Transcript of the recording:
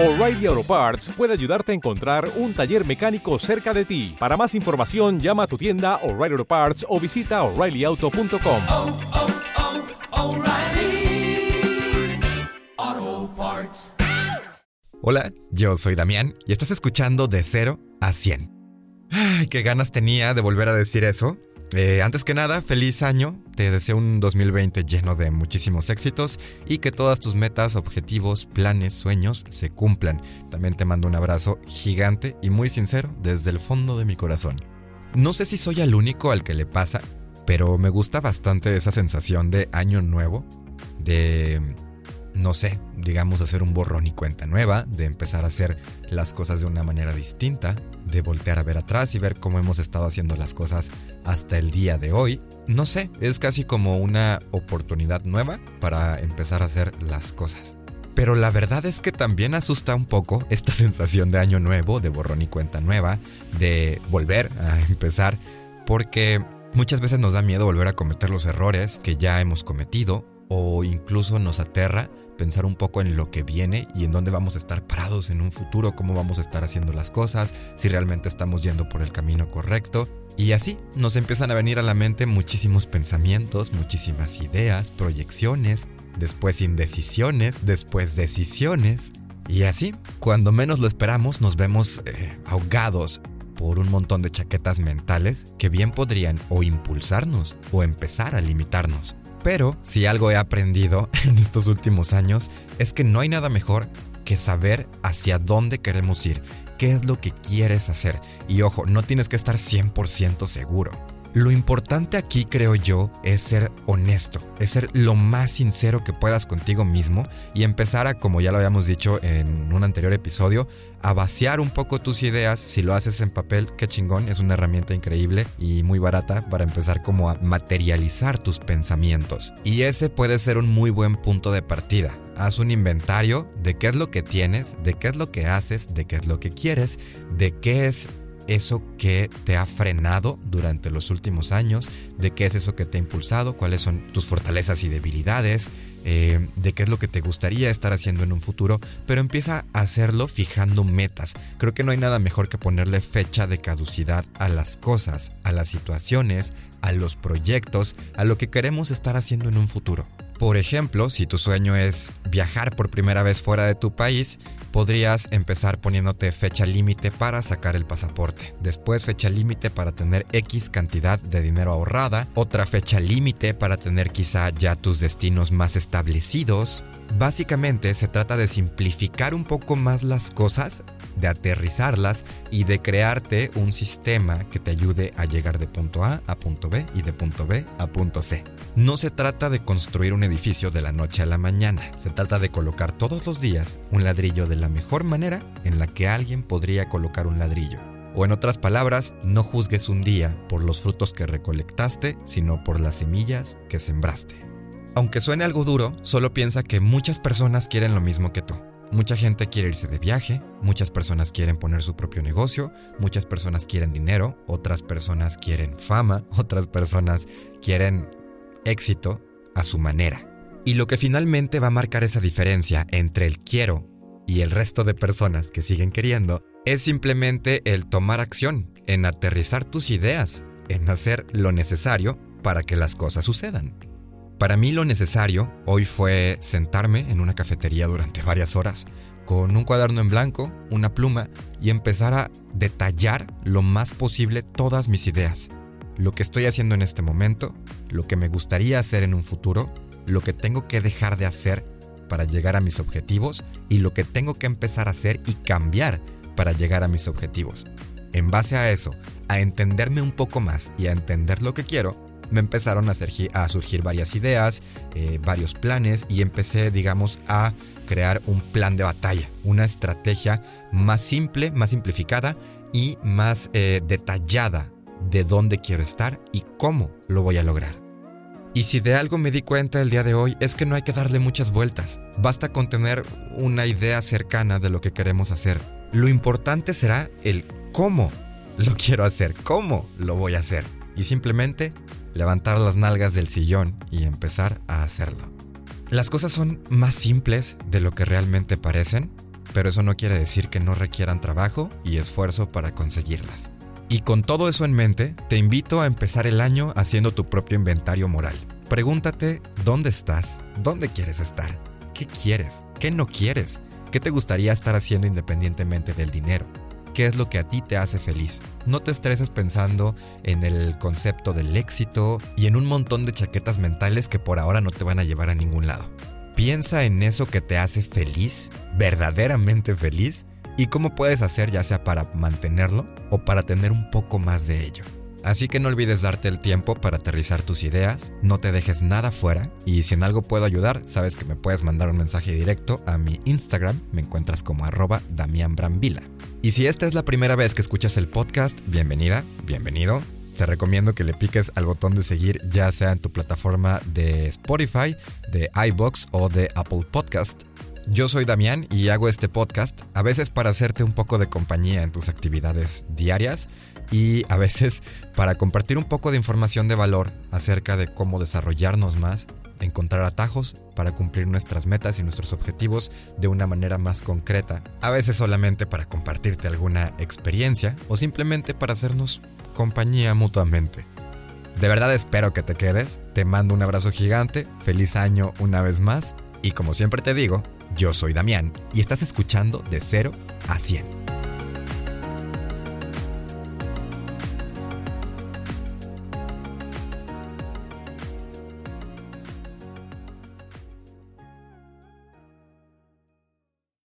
O'Reilly Auto Parts puede ayudarte a encontrar un taller mecánico cerca de ti. Para más información, llama a tu tienda O'Reilly Auto Parts o visita oreillyauto.com. oh, oh, Parts. Hola, yo soy Damián y estás escuchando De 0 a 100. Ay, qué ganas tenía de volver a decir eso. Eh, antes que nada, feliz año. Te deseo un 2020 lleno de muchísimos éxitos y que todas tus metas, objetivos, planes, sueños se cumplan. También te mando un abrazo gigante y muy sincero desde el fondo de mi corazón. No sé si soy el único al que le pasa, pero me gusta bastante esa sensación de año nuevo, de no sé, digamos hacer un borrón y cuenta nueva, de empezar a hacer las cosas de una manera distinta, de voltear a ver atrás y ver cómo hemos estado haciendo las cosas hasta el día de hoy. No sé, es casi como una oportunidad nueva para empezar a hacer las cosas. Pero la verdad es que también asusta un poco esta sensación de año nuevo, de borrón y cuenta nueva, de volver a empezar, porque muchas veces nos da miedo volver a cometer los errores que ya hemos cometido o incluso nos aterra pensar un poco en lo que viene y en dónde vamos a estar parados en un futuro, cómo vamos a estar haciendo las cosas, si realmente estamos yendo por el camino correcto. Y así nos empiezan a venir a la mente muchísimos pensamientos, muchísimas ideas, proyecciones, después indecisiones, después decisiones. Y así, cuando menos lo esperamos, nos vemos eh, ahogados por un montón de chaquetas mentales que bien podrían o impulsarnos o empezar a limitarnos. Pero si algo he aprendido en estos últimos años es que no hay nada mejor que saber hacia dónde queremos ir, qué es lo que quieres hacer. Y ojo, no tienes que estar 100% seguro. Lo importante aquí, creo yo, es ser honesto, es ser lo más sincero que puedas contigo mismo y empezar a, como ya lo habíamos dicho en un anterior episodio, a vaciar un poco tus ideas. Si lo haces en papel, qué chingón, es una herramienta increíble y muy barata para empezar como a materializar tus pensamientos. Y ese puede ser un muy buen punto de partida. Haz un inventario de qué es lo que tienes, de qué es lo que haces, de qué es lo que quieres, de qué es eso que te ha frenado durante los últimos años, de qué es eso que te ha impulsado, cuáles son tus fortalezas y debilidades, eh, de qué es lo que te gustaría estar haciendo en un futuro, pero empieza a hacerlo fijando metas. Creo que no hay nada mejor que ponerle fecha de caducidad a las cosas, a las situaciones, a los proyectos, a lo que queremos estar haciendo en un futuro. Por ejemplo, si tu sueño es viajar por primera vez fuera de tu país, podrías empezar poniéndote fecha límite para sacar el pasaporte. Después fecha límite para tener X cantidad de dinero ahorrada. Otra fecha límite para tener quizá ya tus destinos más establecidos. Básicamente se trata de simplificar un poco más las cosas, de aterrizarlas y de crearte un sistema que te ayude a llegar de punto A a punto B y de punto B a punto C. No se trata de construir un edificio de la noche a la mañana, se trata de colocar todos los días un ladrillo de la mejor manera en la que alguien podría colocar un ladrillo. O en otras palabras, no juzgues un día por los frutos que recolectaste, sino por las semillas que sembraste. Aunque suene algo duro, solo piensa que muchas personas quieren lo mismo que tú. Mucha gente quiere irse de viaje, muchas personas quieren poner su propio negocio, muchas personas quieren dinero, otras personas quieren fama, otras personas quieren éxito a su manera. Y lo que finalmente va a marcar esa diferencia entre el quiero y el resto de personas que siguen queriendo es simplemente el tomar acción, en aterrizar tus ideas, en hacer lo necesario para que las cosas sucedan. Para mí lo necesario hoy fue sentarme en una cafetería durante varias horas con un cuaderno en blanco, una pluma y empezar a detallar lo más posible todas mis ideas. Lo que estoy haciendo en este momento, lo que me gustaría hacer en un futuro, lo que tengo que dejar de hacer para llegar a mis objetivos y lo que tengo que empezar a hacer y cambiar para llegar a mis objetivos. En base a eso, a entenderme un poco más y a entender lo que quiero, me empezaron a, surgir, a surgir varias ideas, eh, varios planes y empecé, digamos, a crear un plan de batalla, una estrategia más simple, más simplificada y más eh, detallada de dónde quiero estar y cómo lo voy a lograr. Y si de algo me di cuenta el día de hoy es que no hay que darle muchas vueltas, basta con tener una idea cercana de lo que queremos hacer. Lo importante será el cómo lo quiero hacer, cómo lo voy a hacer. Y simplemente levantar las nalgas del sillón y empezar a hacerlo. Las cosas son más simples de lo que realmente parecen, pero eso no quiere decir que no requieran trabajo y esfuerzo para conseguirlas. Y con todo eso en mente, te invito a empezar el año haciendo tu propio inventario moral. Pregúntate dónde estás, dónde quieres estar, qué quieres, qué no quieres, qué te gustaría estar haciendo independientemente del dinero, qué es lo que a ti te hace feliz. No te estreses pensando en el concepto del éxito y en un montón de chaquetas mentales que por ahora no te van a llevar a ningún lado. Piensa en eso que te hace feliz, verdaderamente feliz, y cómo puedes hacer ya sea para mantenerlo o para tener un poco más de ello. Así que no olvides darte el tiempo para aterrizar tus ideas, no te dejes nada fuera y si en algo puedo ayudar, sabes que me puedes mandar un mensaje directo a mi Instagram, me encuentras como arroba Damián Brambila. Y si esta es la primera vez que escuchas el podcast, bienvenida, bienvenido. Te recomiendo que le piques al botón de seguir ya sea en tu plataforma de Spotify, de iBox o de Apple Podcast. Yo soy Damián y hago este podcast a veces para hacerte un poco de compañía en tus actividades diarias y a veces para compartir un poco de información de valor acerca de cómo desarrollarnos más, encontrar atajos para cumplir nuestras metas y nuestros objetivos de una manera más concreta, a veces solamente para compartirte alguna experiencia o simplemente para hacernos compañía mutuamente. De verdad espero que te quedes, te mando un abrazo gigante, feliz año una vez más y como siempre te digo, yo soy Damián y estás escuchando de 0 a 100.